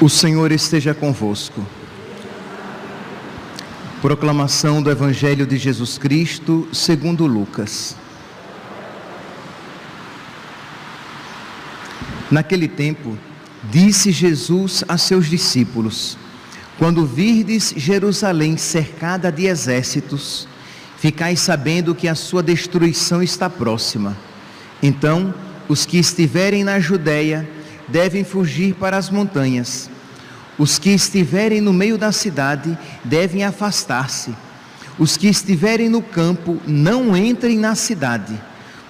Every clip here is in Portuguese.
O Senhor esteja convosco. Proclamação do Evangelho de Jesus Cristo, segundo Lucas. Naquele tempo, disse Jesus a seus discípulos: Quando virdes Jerusalém cercada de exércitos, ficai sabendo que a sua destruição está próxima. Então, os que estiverem na Judéia devem fugir para as montanhas. Os que estiverem no meio da cidade devem afastar-se. Os que estiverem no campo não entrem na cidade,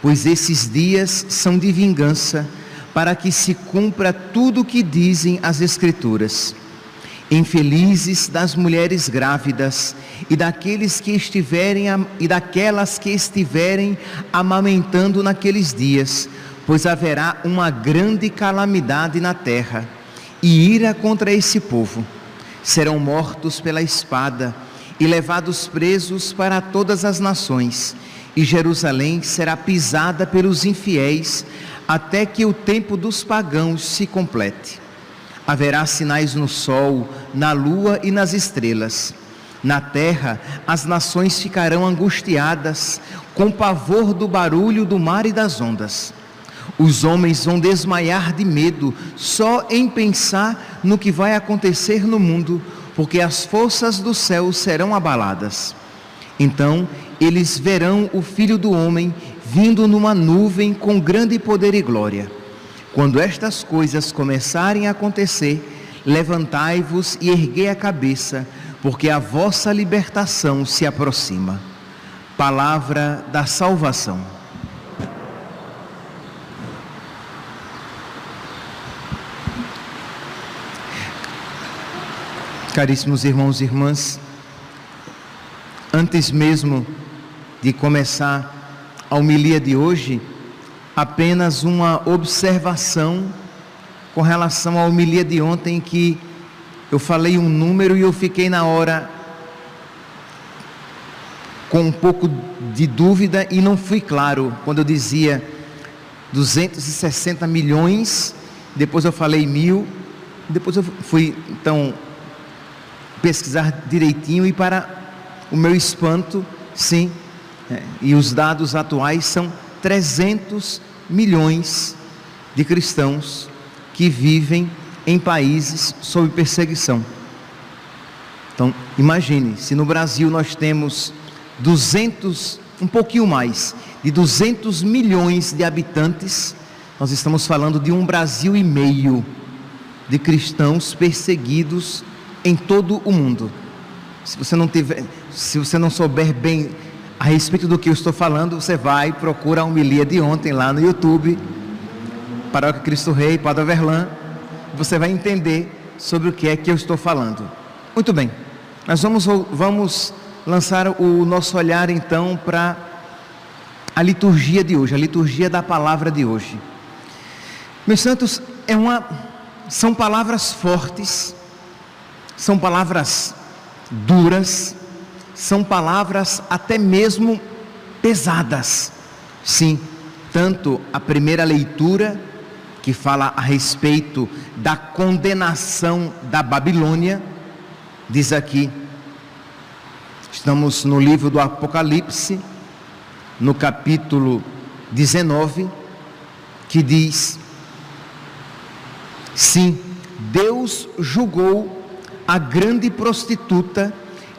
pois esses dias são de vingança, para que se cumpra tudo o que dizem as Escrituras. Infelizes das mulheres grávidas e daqueles que estiverem e daquelas que estiverem amamentando naqueles dias, pois haverá uma grande calamidade na terra e ira contra esse povo. Serão mortos pela espada e levados presos para todas as nações, e Jerusalém será pisada pelos infiéis até que o tempo dos pagãos se complete. Haverá sinais no sol, na lua e nas estrelas. Na terra, as nações ficarão angustiadas, com pavor do barulho do mar e das ondas. Os homens vão desmaiar de medo só em pensar no que vai acontecer no mundo, porque as forças do céu serão abaladas. Então eles verão o Filho do Homem vindo numa nuvem com grande poder e glória. Quando estas coisas começarem a acontecer, levantai-vos e erguei a cabeça, porque a vossa libertação se aproxima. Palavra da salvação. Caríssimos irmãos e irmãs, antes mesmo de começar a homilia de hoje, apenas uma observação com relação à homilia de ontem que eu falei um número e eu fiquei na hora com um pouco de dúvida e não fui claro. Quando eu dizia 260 milhões, depois eu falei mil, depois eu fui então pesquisar direitinho e para o meu espanto, sim, é, e os dados atuais são 300 milhões de cristãos que vivem em países sob perseguição. Então, imagine, se no Brasil nós temos 200, um pouquinho mais, de 200 milhões de habitantes, nós estamos falando de um Brasil e meio de cristãos perseguidos em todo o mundo. Se você não tiver, se você não souber bem a respeito do que eu estou falando, você vai procura a homilia de ontem lá no YouTube, Paróquia Cristo Rei, Padre Verlan, você vai entender sobre o que é que eu estou falando. Muito bem. Nós vamos vamos lançar o nosso olhar então para a liturgia de hoje, a liturgia da palavra de hoje. Meus santos, é uma são palavras fortes são palavras duras, são palavras até mesmo pesadas. Sim, tanto a primeira leitura, que fala a respeito da condenação da Babilônia, diz aqui, estamos no livro do Apocalipse, no capítulo 19, que diz: Sim, Deus julgou a grande prostituta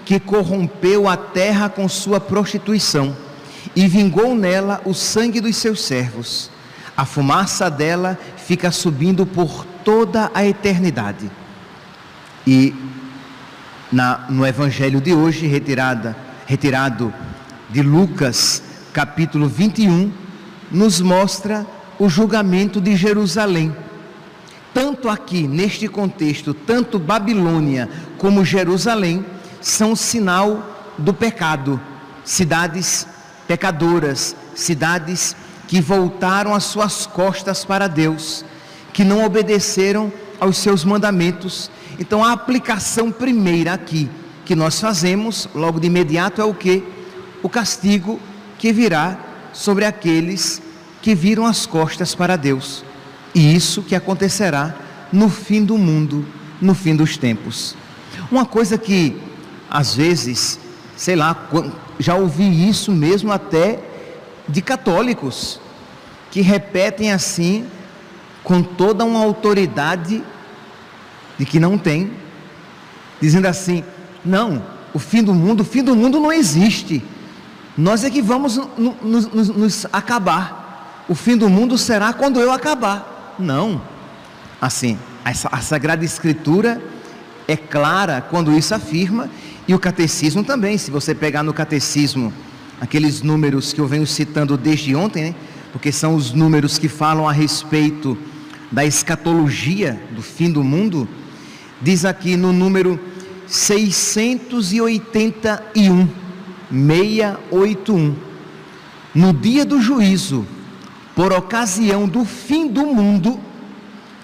que corrompeu a terra com sua prostituição e vingou nela o sangue dos seus servos. A fumaça dela fica subindo por toda a eternidade. E na, no evangelho de hoje, retirada, retirado de Lucas, capítulo 21, nos mostra o julgamento de Jerusalém tanto aqui, neste contexto, tanto Babilônia como Jerusalém são sinal do pecado, cidades pecadoras, cidades que voltaram as suas costas para Deus, que não obedeceram aos seus mandamentos. Então a aplicação primeira aqui que nós fazemos, logo de imediato, é o que? O castigo que virá sobre aqueles que viram as costas para Deus. E isso que acontecerá no fim do mundo, no fim dos tempos. Uma coisa que, às vezes, sei lá, já ouvi isso mesmo até de católicos, que repetem assim, com toda uma autoridade de que não tem, dizendo assim: não, o fim do mundo, o fim do mundo não existe. Nós é que vamos nos, nos, nos acabar. O fim do mundo será quando eu acabar. Não. Assim, a Sagrada Escritura é clara quando isso afirma, e o catecismo também. Se você pegar no catecismo aqueles números que eu venho citando desde ontem, né? porque são os números que falam a respeito da escatologia do fim do mundo, diz aqui no número 681, 681, no dia do juízo, por ocasião do fim do mundo,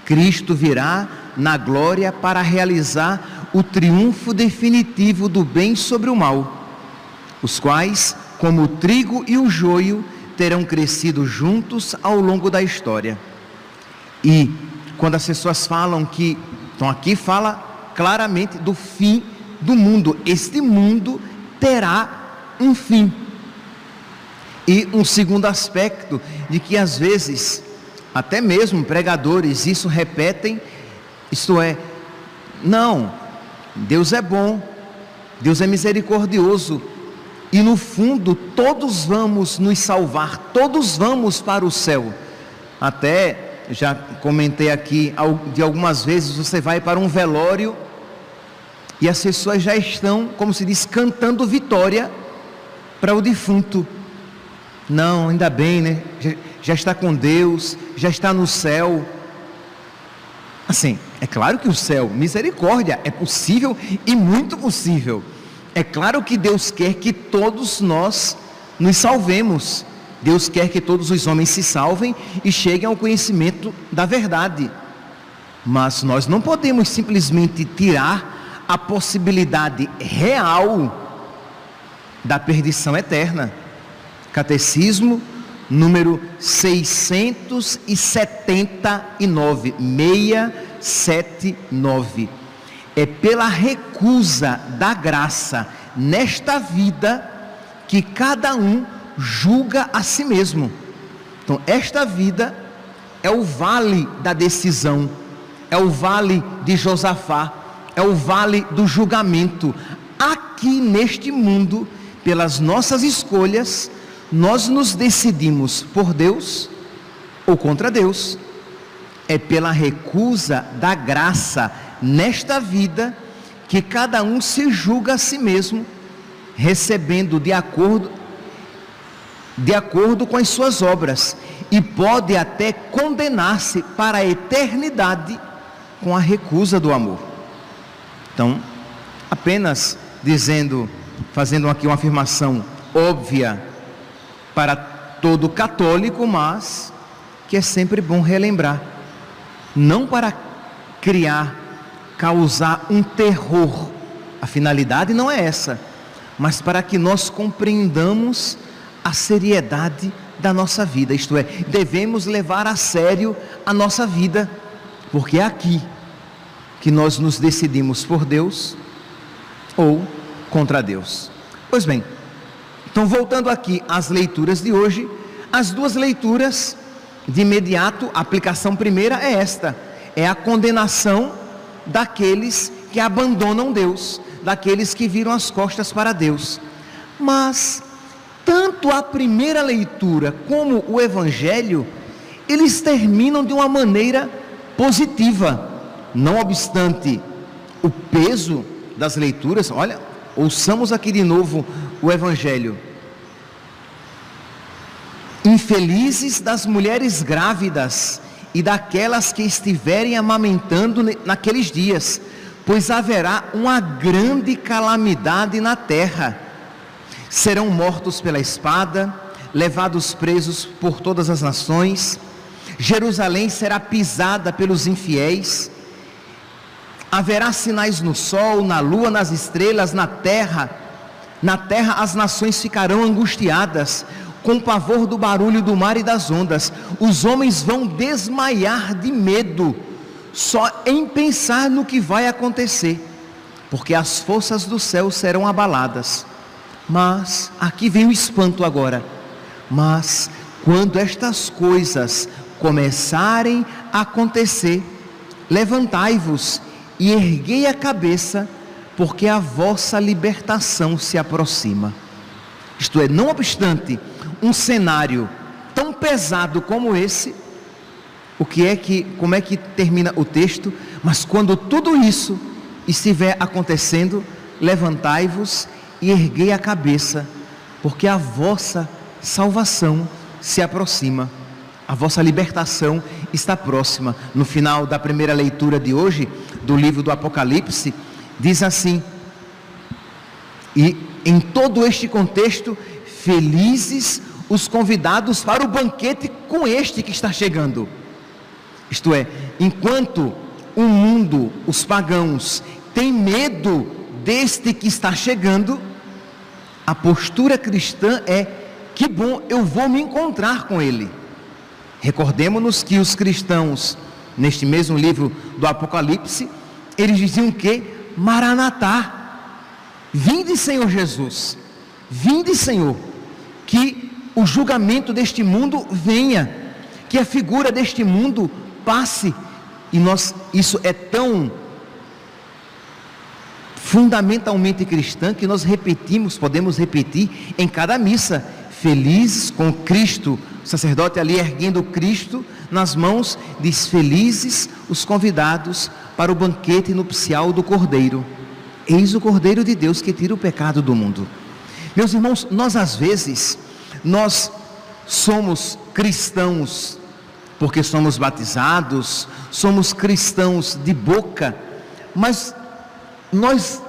Cristo virá na glória para realizar o triunfo definitivo do bem sobre o mal, os quais, como o trigo e o joio, terão crescido juntos ao longo da história. E quando as pessoas falam que, então aqui fala claramente do fim do mundo, este mundo terá um fim. E um segundo aspecto de que às vezes até mesmo pregadores isso repetem, isto é, não, Deus é bom, Deus é misericordioso, e no fundo todos vamos nos salvar, todos vamos para o céu. Até já comentei aqui de algumas vezes você vai para um velório e as pessoas já estão, como se diz, cantando vitória para o defunto. Não, ainda bem, né? Já, está com Deus, já está no céu. Assim, é claro que o céu, misericórdia, é possível e muito possível. É claro que Deus quer que todos nós nos salvemos. Deus quer que todos os homens se salvem e cheguem ao conhecimento da verdade. Mas nós não podemos simplesmente tirar a possibilidade real da perdição eterna. Catecismo número 679, 679. É pela recusa da graça nesta vida que cada um julga a si mesmo. Então, esta vida é o vale da decisão, é o vale de Josafá, é o vale do julgamento. Aqui neste mundo, pelas nossas escolhas, nós nos decidimos por Deus ou contra Deus. É pela recusa da graça nesta vida que cada um se julga a si mesmo, recebendo de acordo de acordo com as suas obras e pode até condenar-se para a eternidade com a recusa do amor. Então, apenas dizendo, fazendo aqui uma afirmação óbvia para todo católico, mas que é sempre bom relembrar, não para criar, causar um terror, a finalidade não é essa, mas para que nós compreendamos a seriedade da nossa vida, isto é, devemos levar a sério a nossa vida, porque é aqui que nós nos decidimos por Deus ou contra Deus. Pois bem, então, voltando aqui às leituras de hoje, as duas leituras, de imediato, a aplicação primeira é esta: é a condenação daqueles que abandonam Deus, daqueles que viram as costas para Deus. Mas, tanto a primeira leitura como o Evangelho, eles terminam de uma maneira positiva, não obstante o peso das leituras, olha, ouçamos aqui de novo o Evangelho. Infelizes das mulheres grávidas e daquelas que estiverem amamentando naqueles dias, pois haverá uma grande calamidade na terra. Serão mortos pela espada, levados presos por todas as nações. Jerusalém será pisada pelos infiéis. Haverá sinais no sol, na lua, nas estrelas, na terra na terra as nações ficarão angustiadas, com pavor do barulho do mar e das ondas. Os homens vão desmaiar de medo só em pensar no que vai acontecer, porque as forças do céu serão abaladas. Mas, aqui vem o espanto agora. Mas, quando estas coisas começarem a acontecer, levantai-vos e erguei a cabeça, porque a vossa libertação se aproxima. Isto é, não obstante um cenário tão pesado como esse, o que é que, como é que termina o texto? Mas quando tudo isso estiver acontecendo, levantai-vos e erguei a cabeça, porque a vossa salvação se aproxima. A vossa libertação está próxima. No final da primeira leitura de hoje, do livro do Apocalipse, diz assim: E em todo este contexto, felizes os convidados para o banquete com este que está chegando. Isto é, enquanto o mundo, os pagãos, tem medo deste que está chegando, a postura cristã é: que bom, eu vou me encontrar com ele. Recordemos-nos que os cristãos, neste mesmo livro do Apocalipse, eles diziam que Maranatá, vinde Senhor Jesus, vinde Senhor, que o julgamento deste mundo venha, que a figura deste mundo passe, e nós, isso é tão fundamentalmente cristã que nós repetimos, podemos repetir em cada missa, felizes com Cristo, o sacerdote ali erguendo Cristo nas mãos, diz: Felizes os convidados para o banquete nupcial do Cordeiro. Eis o Cordeiro de Deus que tira o pecado do mundo. Meus irmãos, nós às vezes, nós somos cristãos porque somos batizados, somos cristãos de boca, mas nós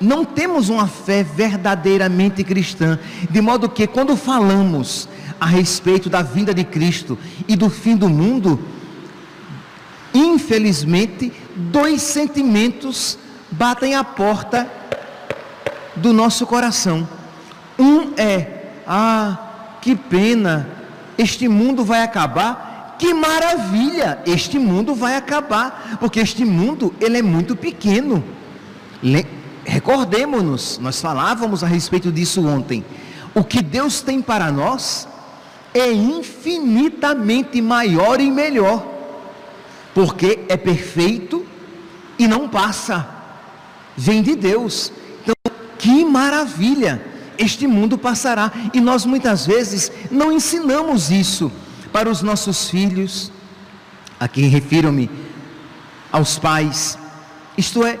não temos uma fé verdadeiramente cristã, de modo que quando falamos a respeito da vinda de Cristo e do fim do mundo, infelizmente, dois sentimentos batem à porta do nosso coração. Um é: ah, que pena, este mundo vai acabar. Que maravilha, este mundo vai acabar, porque este mundo ele é muito pequeno. Recordemos-nos, nós falávamos a respeito disso ontem. O que Deus tem para nós é infinitamente maior e melhor, porque é perfeito e não passa, vem de Deus. Então, que maravilha! Este mundo passará e nós muitas vezes não ensinamos isso para os nossos filhos. Aqui refiro-me aos pais, isto é,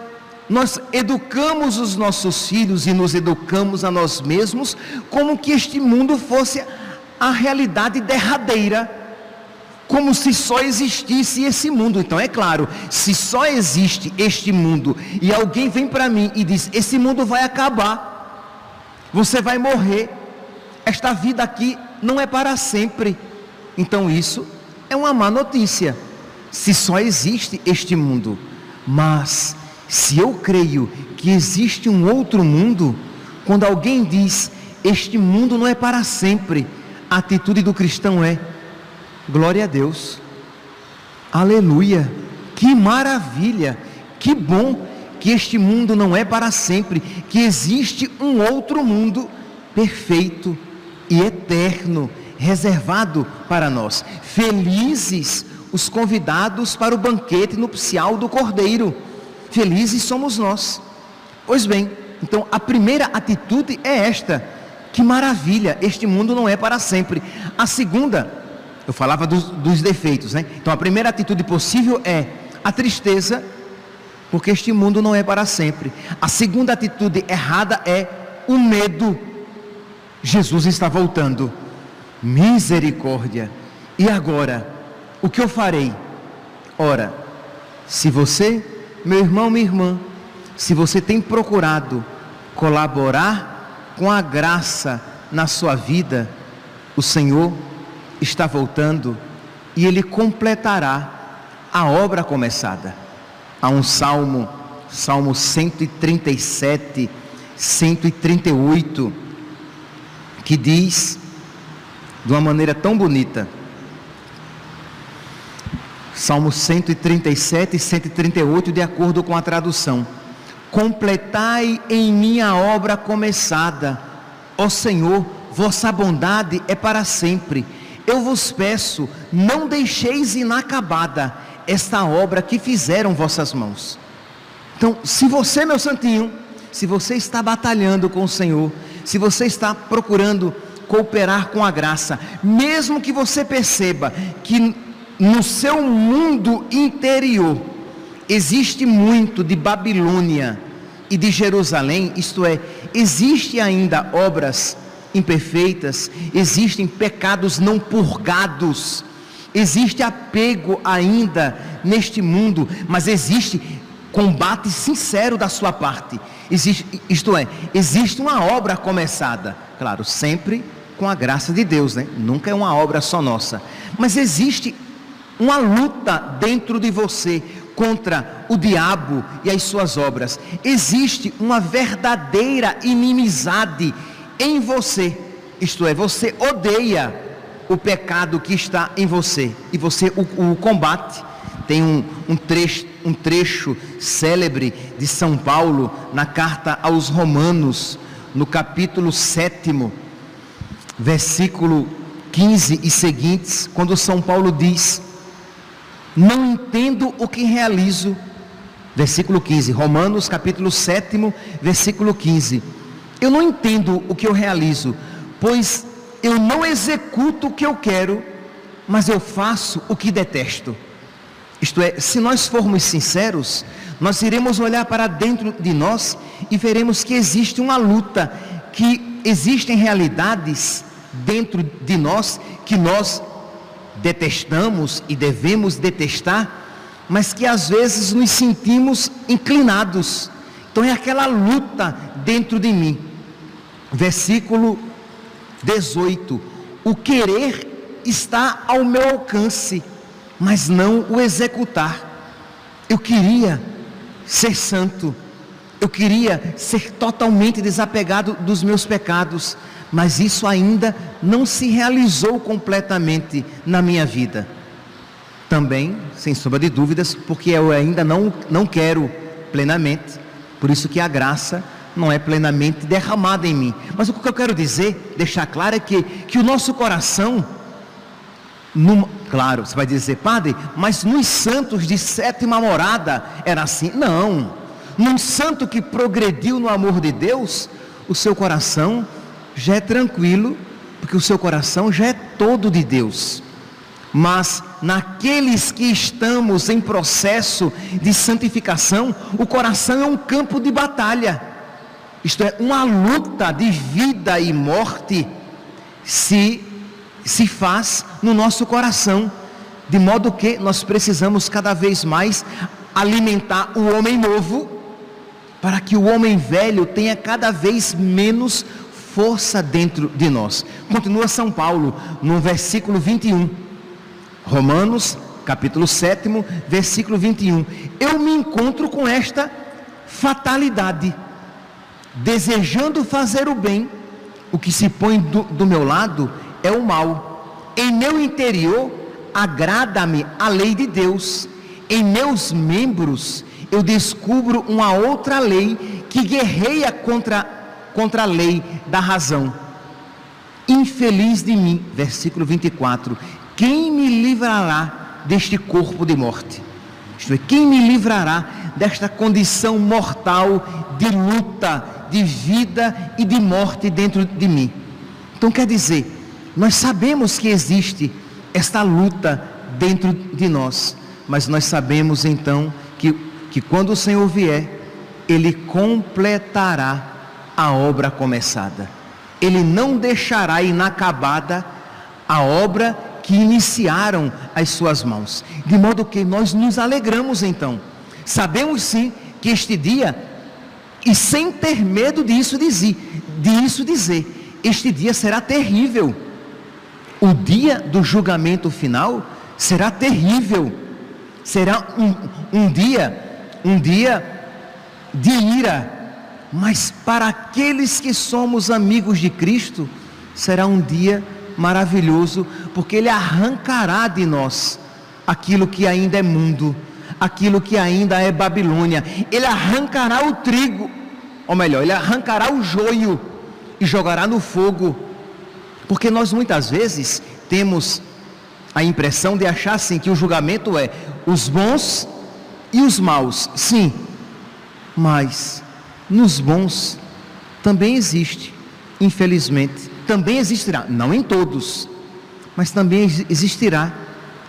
nós educamos os nossos filhos e nos educamos a nós mesmos como que este mundo fosse a realidade derradeira, como se só existisse esse mundo. Então é claro, se só existe este mundo e alguém vem para mim e diz: esse mundo vai acabar, você vai morrer, esta vida aqui não é para sempre. Então isso é uma má notícia. Se só existe este mundo, mas se eu creio que existe um outro mundo, quando alguém diz este mundo não é para sempre, a atitude do cristão é: glória a Deus, aleluia, que maravilha, que bom que este mundo não é para sempre, que existe um outro mundo perfeito e eterno, reservado para nós. Felizes os convidados para o banquete nupcial do Cordeiro, felizes somos nós. Pois bem, então a primeira atitude é esta que maravilha, este mundo não é para sempre. A segunda, eu falava dos, dos defeitos, né? Então a primeira atitude possível é a tristeza, porque este mundo não é para sempre. A segunda atitude errada é o medo. Jesus está voltando. Misericórdia. E agora, o que eu farei? Ora, se você, meu irmão, minha irmã, se você tem procurado colaborar com a graça na sua vida, o Senhor está voltando e Ele completará a obra começada. Há um salmo, Salmo 137, 138, que diz de uma maneira tão bonita: Salmos 137 e 138, de acordo com a tradução. Completai em minha obra começada, ó Senhor, vossa bondade é para sempre. Eu vos peço, não deixeis inacabada esta obra que fizeram vossas mãos. Então, se você, meu santinho, se você está batalhando com o Senhor, se você está procurando cooperar com a graça, mesmo que você perceba que no seu mundo interior existe muito de Babilônia e de Jerusalém, isto é, existe ainda obras imperfeitas, existem pecados não purgados, existe apego ainda neste mundo, mas existe combate sincero da sua parte. Existe, isto é, existe uma obra começada, claro, sempre com a graça de Deus, né? Nunca é uma obra só nossa, mas existe uma luta dentro de você contra o diabo e as suas obras. Existe uma verdadeira inimizade em você. Isto é, você odeia o pecado que está em você e você o, o combate. Tem um, um, trecho, um trecho célebre de São Paulo na carta aos Romanos, no capítulo 7, versículo 15 e seguintes, quando São Paulo diz: não entendo o que realizo. Versículo 15, Romanos capítulo 7, versículo 15. Eu não entendo o que eu realizo, pois eu não executo o que eu quero, mas eu faço o que detesto. Isto é, se nós formos sinceros, nós iremos olhar para dentro de nós e veremos que existe uma luta, que existem realidades dentro de nós que nós detestamos e devemos detestar, mas que às vezes nos sentimos inclinados. Então é aquela luta dentro de mim. Versículo 18: O querer está ao meu alcance, mas não o executar. Eu queria ser santo, eu queria ser totalmente desapegado dos meus pecados, mas isso ainda não se realizou completamente na minha vida. Também, sem sombra de dúvidas, porque eu ainda não, não quero plenamente, por isso que a graça não é plenamente derramada em mim. Mas o que eu quero dizer, deixar claro é que, que o nosso coração, numa, claro, você vai dizer, padre, mas nos santos de sétima morada era assim. Não, num santo que progrediu no amor de Deus, o seu coração já é tranquilo, porque o seu coração já é todo de Deus. Mas naqueles que estamos em processo de santificação, o coração é um campo de batalha. Isto é, uma luta de vida e morte se se faz no nosso coração, de modo que nós precisamos cada vez mais alimentar o homem novo, para que o homem velho tenha cada vez menos força dentro de nós. Continua São Paulo no versículo 21. Romanos, capítulo 7, versículo 21. Eu me encontro com esta fatalidade, desejando fazer o bem, o que se põe do, do meu lado é o mal. Em meu interior agrada-me a lei de Deus. Em meus membros eu descubro uma outra lei que guerreia contra contra a lei da razão. Infeliz de mim, versículo 24: quem me livrará deste corpo de morte? Isto é, quem me livrará desta condição mortal de luta, de vida e de morte dentro de mim? Então quer dizer, nós sabemos que existe esta luta dentro de nós, mas nós sabemos então que, que quando o Senhor vier, Ele completará a obra começada. Ele não deixará inacabada a obra que iniciaram as suas mãos. De modo que nós nos alegramos então. Sabemos sim que este dia, e sem ter medo disso dizer, disso dizer, este dia será terrível. O dia do julgamento final será terrível. Será um, um dia, um dia de ira, mas para aqueles que somos amigos de Cristo, será um dia maravilhoso, porque Ele arrancará de nós aquilo que ainda é mundo, aquilo que ainda é Babilônia. Ele arrancará o trigo, ou melhor, ele arrancará o joio e jogará no fogo. Porque nós muitas vezes temos a impressão de achar assim que o julgamento é os bons e os maus. Sim, mas nos bons também existe, infelizmente, também existirá, não em todos, mas também existirá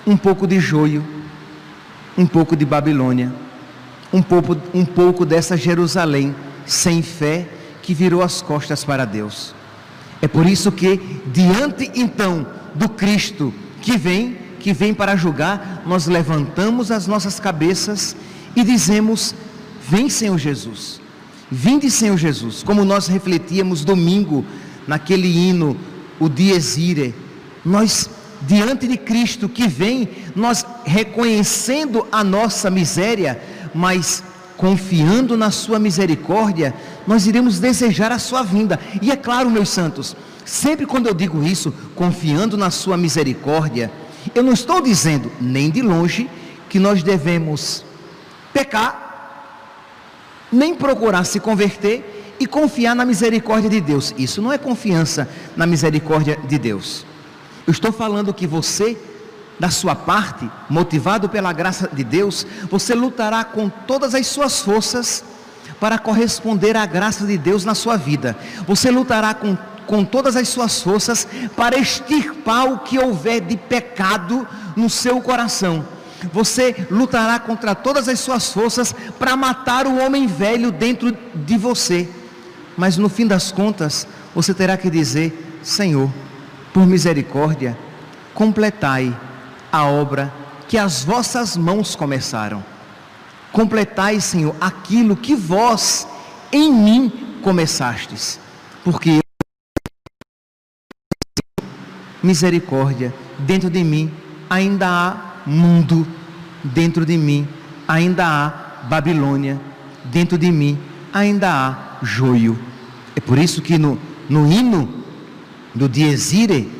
um pouco de joio, um pouco de Babilônia, um pouco, um pouco dessa Jerusalém sem fé que virou as costas para Deus. É por isso que, diante então do Cristo que vem, que vem para julgar, nós levantamos as nossas cabeças e dizemos: Vem, Senhor Jesus, vinde, Senhor Jesus, como nós refletíamos domingo naquele hino, o Dies Irae, nós diante de Cristo que vem, nós reconhecendo a nossa miséria, mas confiando na Sua misericórdia, nós iremos desejar a Sua vinda. E é claro, meus santos, sempre quando eu digo isso, confiando na Sua misericórdia, eu não estou dizendo, nem de longe, que nós devemos pecar, nem procurar se converter e confiar na misericórdia de Deus. Isso não é confiança na misericórdia de Deus. Eu estou falando que você, da sua parte, motivado pela graça de Deus, você lutará com todas as suas forças para corresponder à graça de Deus na sua vida. Você lutará com, com todas as suas forças para extirpar o que houver de pecado no seu coração. Você lutará contra todas as suas forças para matar o homem velho dentro de você. Mas no fim das contas, você terá que dizer: Senhor, por misericórdia, completai a obra que as vossas mãos começaram. Completai, Senhor, aquilo que vós em mim começastes, porque misericórdia dentro de mim ainda há mundo, dentro de mim ainda há Babilônia, dentro de mim ainda há joio. É por isso que no, no hino do Diezire,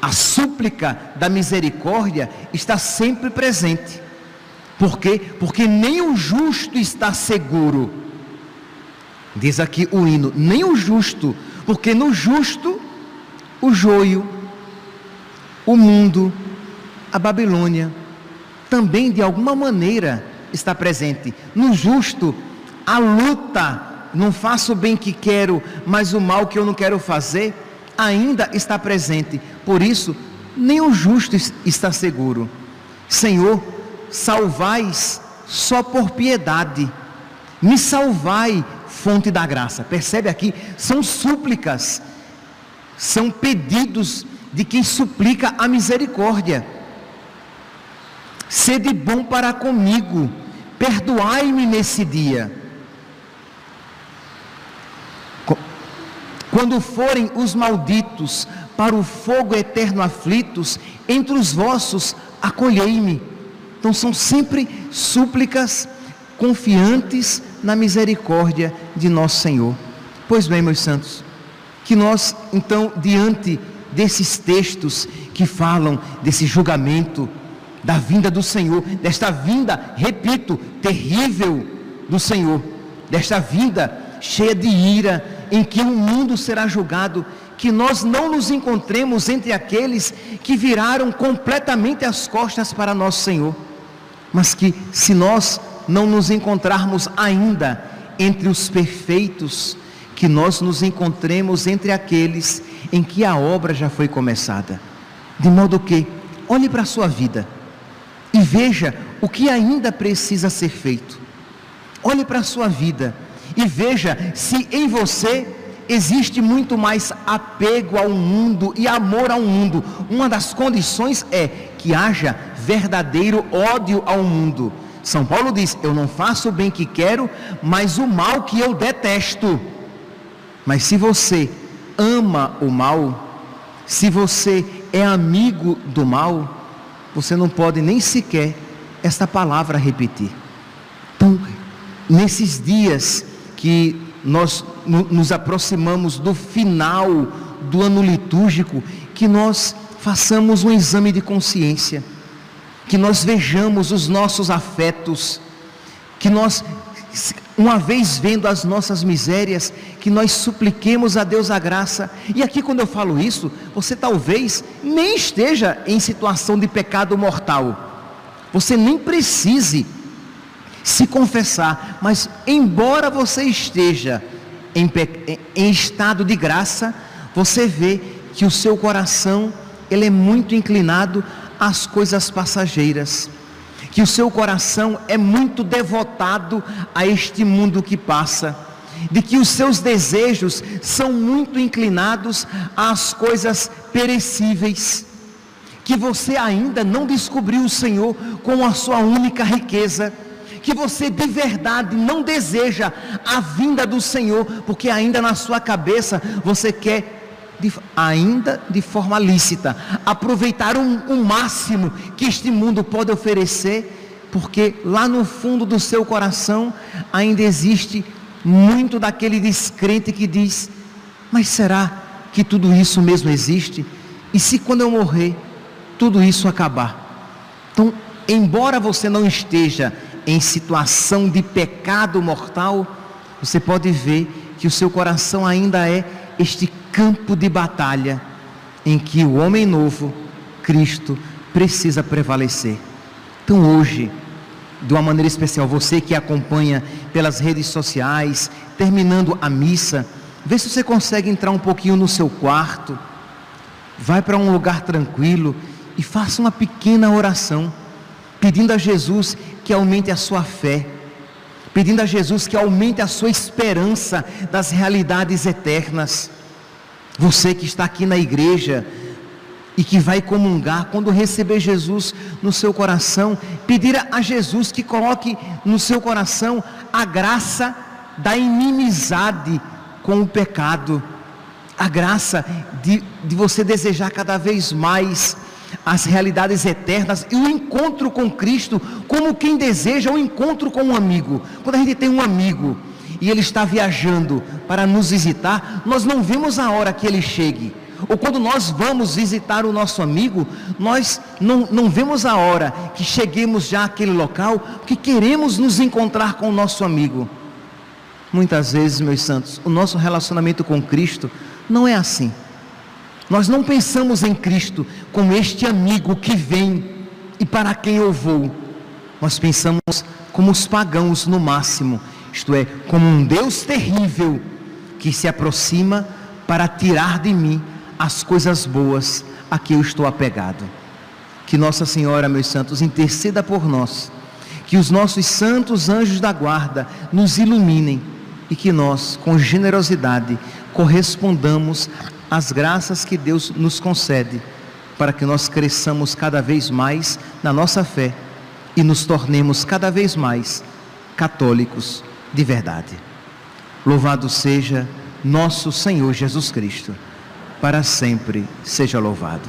a súplica da misericórdia está sempre presente. Por quê? Porque nem o justo está seguro. Diz aqui o hino, nem o justo, porque no justo o joio, o mundo, a Babilônia, também de alguma maneira está presente. No justo, a luta, não faço o bem que quero, mas o mal que eu não quero fazer, ainda está presente. Por isso, nem o justo está seguro. Senhor, salvais só por piedade. Me salvai, fonte da graça. Percebe aqui? São súplicas, são pedidos de quem suplica a misericórdia. Sede bom para comigo, perdoai-me nesse dia Quando forem os malditos para o fogo eterno aflitos, entre os vossos acolhei-me. Então são sempre súplicas confiantes na misericórdia de nosso Senhor. Pois bem, meus santos, que nós então diante desses textos que falam desse julgamento, da vinda do Senhor, desta vinda, repito, terrível do Senhor, desta vinda cheia de ira, em que o mundo será julgado, que nós não nos encontremos entre aqueles que viraram completamente as costas para nosso Senhor, mas que se nós não nos encontrarmos ainda entre os perfeitos, que nós nos encontremos entre aqueles em que a obra já foi começada. De modo que, olhe para a sua vida e veja o que ainda precisa ser feito. Olhe para a sua vida e veja se em você existe muito mais apego ao mundo e amor ao mundo. Uma das condições é que haja verdadeiro ódio ao mundo. São Paulo diz: Eu não faço o bem que quero, mas o mal que eu detesto. Mas se você ama o mal, se você é amigo do mal, você não pode nem sequer esta palavra repetir. Então, nesses dias que nós nos aproximamos do final do ano litúrgico, que nós façamos um exame de consciência. que nós vejamos os nossos afetos, que nós, uma vez vendo as nossas misérias, que nós supliquemos a Deus a graça. E aqui, quando eu falo isso, você talvez nem esteja em situação de pecado mortal, você nem precise se confessar, mas embora você esteja em, em estado de graça, você vê que o seu coração ele é muito inclinado às coisas passageiras, que o seu coração é muito devotado a este mundo que passa, de que os seus desejos são muito inclinados às coisas perecíveis, que você ainda não descobriu o Senhor com a sua única riqueza que você de verdade não deseja a vinda do Senhor, porque ainda na sua cabeça você quer de, ainda de forma lícita, aproveitar o um, um máximo que este mundo pode oferecer, porque lá no fundo do seu coração ainda existe muito daquele descrente que diz: Mas será que tudo isso mesmo existe? E se quando eu morrer, tudo isso acabar? Então, embora você não esteja em situação de pecado mortal, você pode ver que o seu coração ainda é este campo de batalha em que o homem novo, Cristo, precisa prevalecer. Então hoje, de uma maneira especial, você que acompanha pelas redes sociais, terminando a missa, vê se você consegue entrar um pouquinho no seu quarto, vai para um lugar tranquilo e faça uma pequena oração, pedindo a Jesus que aumente a sua fé, pedindo a Jesus que aumente a sua esperança das realidades eternas. Você que está aqui na igreja e que vai comungar, quando receber Jesus no seu coração, pedir a Jesus que coloque no seu coração a graça da inimizade com o pecado, a graça de, de você desejar cada vez mais as realidades eternas e o encontro com Cristo, como quem deseja o encontro com um amigo. Quando a gente tem um amigo e ele está viajando para nos visitar, nós não vemos a hora que ele chegue. Ou quando nós vamos visitar o nosso amigo, nós não, não vemos a hora que cheguemos já àquele local, porque queremos nos encontrar com o nosso amigo. Muitas vezes, meus santos, o nosso relacionamento com Cristo não é assim. Nós não pensamos em Cristo como este amigo que vem e para quem eu vou. Nós pensamos como os pagãos no máximo, isto é, como um Deus terrível que se aproxima para tirar de mim as coisas boas a que eu estou apegado. Que Nossa Senhora, meus santos, interceda por nós, que os nossos santos anjos da guarda nos iluminem e que nós, com generosidade, correspondamos as graças que Deus nos concede para que nós cresçamos cada vez mais na nossa fé e nos tornemos cada vez mais católicos de verdade. Louvado seja nosso Senhor Jesus Cristo, para sempre seja louvado.